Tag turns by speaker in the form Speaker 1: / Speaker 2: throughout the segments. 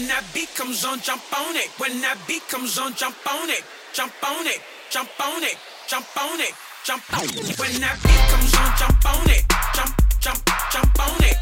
Speaker 1: When that beat comes on, jump on it. When that beat comes on, jump on it. Jump on it. Jump on it. Jump on it. Jump on
Speaker 2: it. When
Speaker 1: that beat comes on, jump on it. Jump, jump,
Speaker 2: jump
Speaker 1: on it.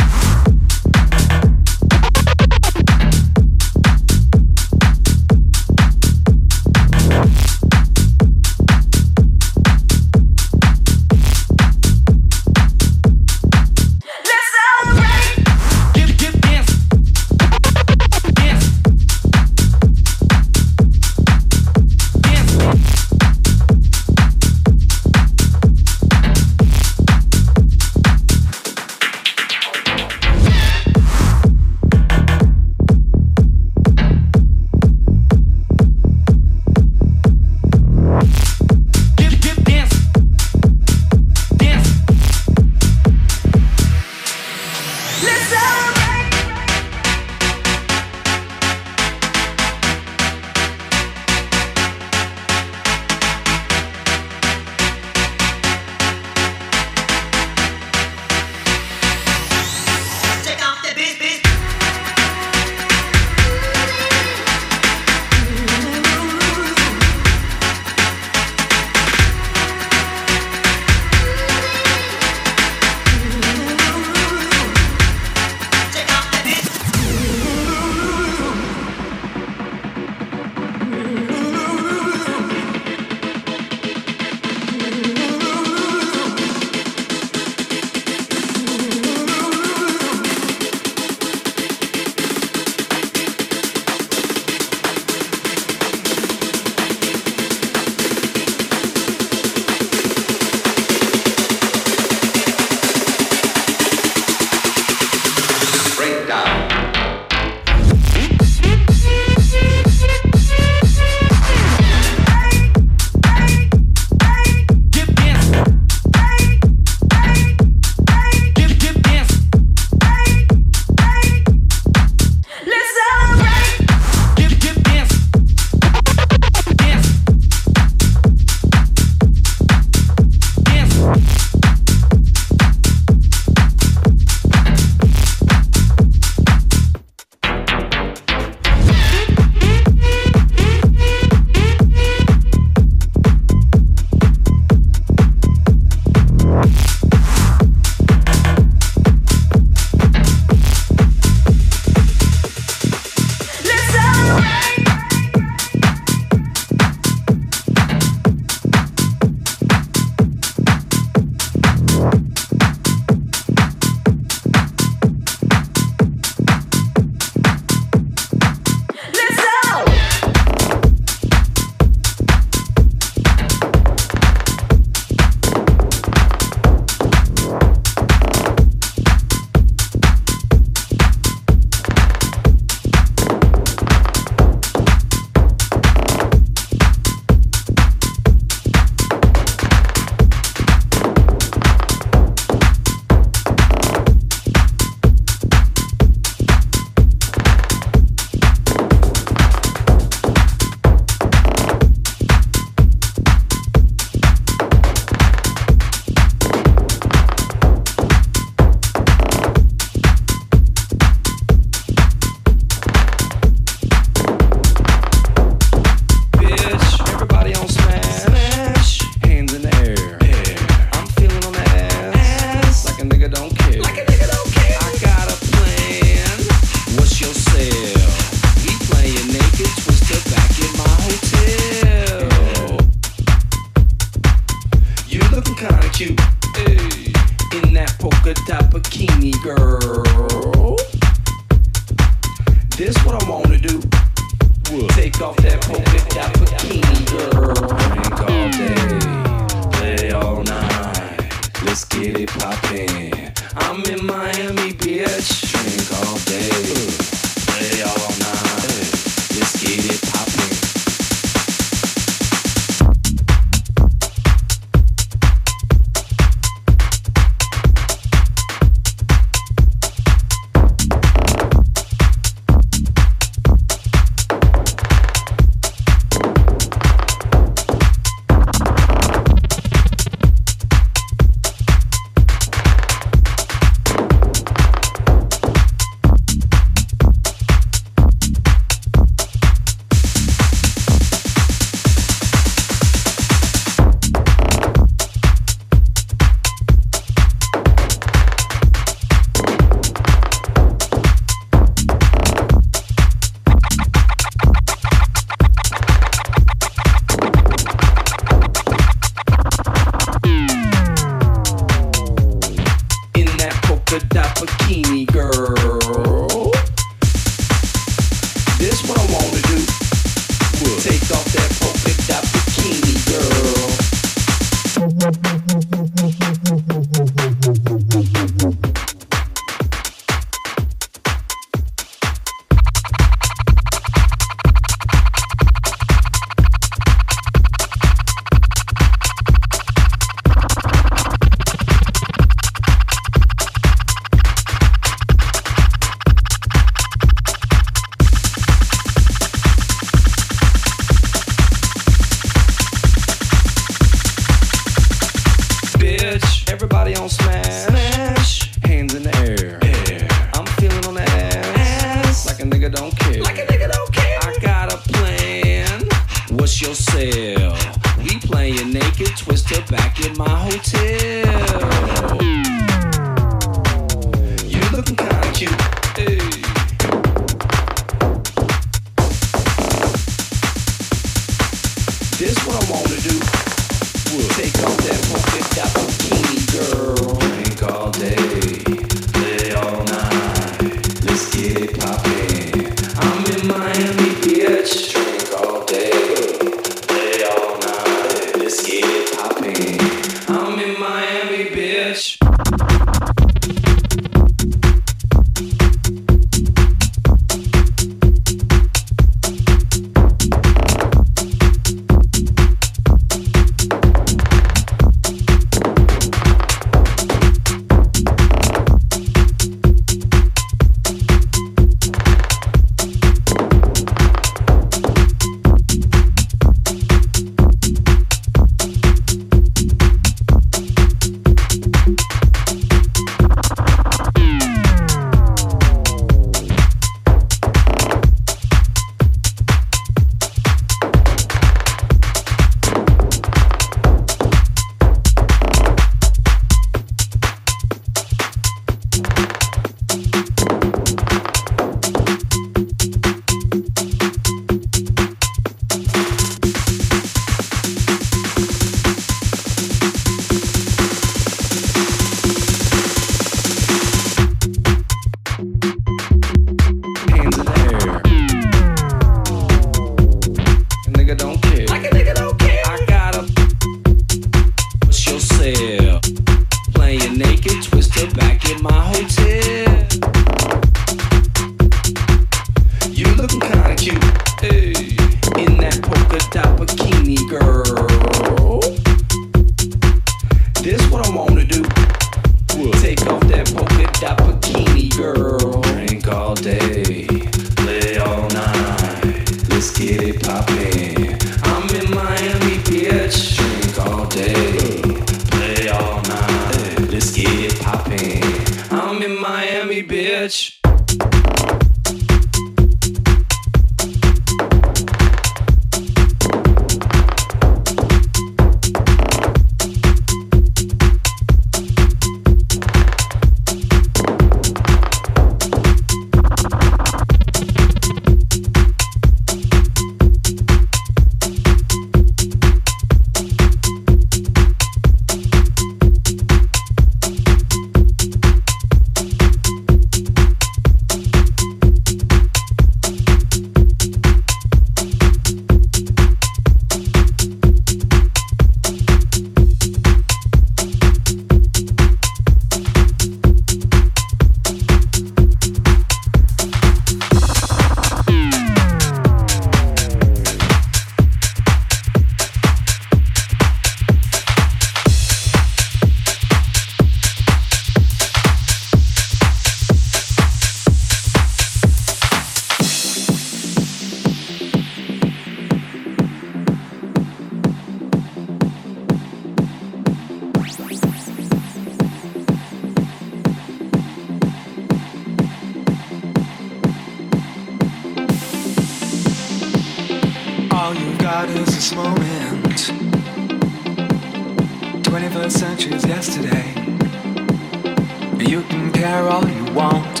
Speaker 3: all you want.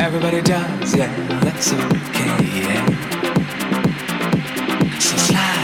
Speaker 3: Everybody does, yeah, that's okay, yeah. So slide.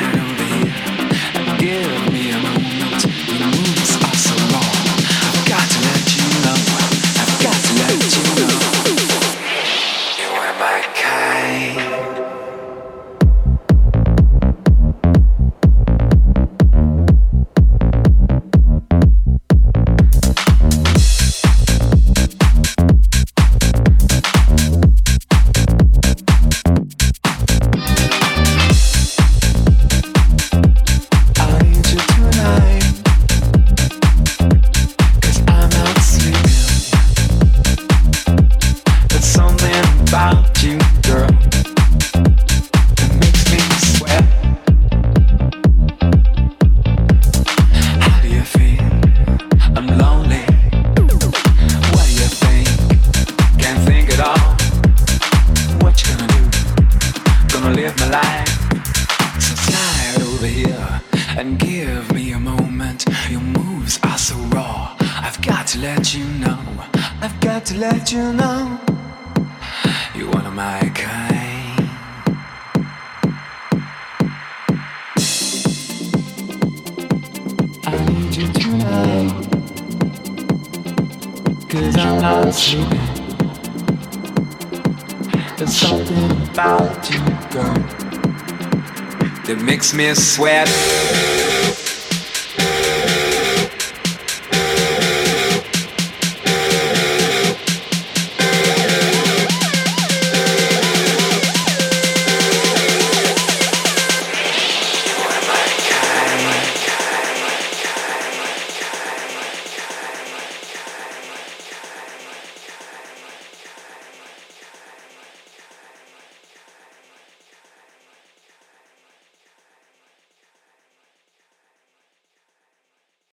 Speaker 3: Me sweat.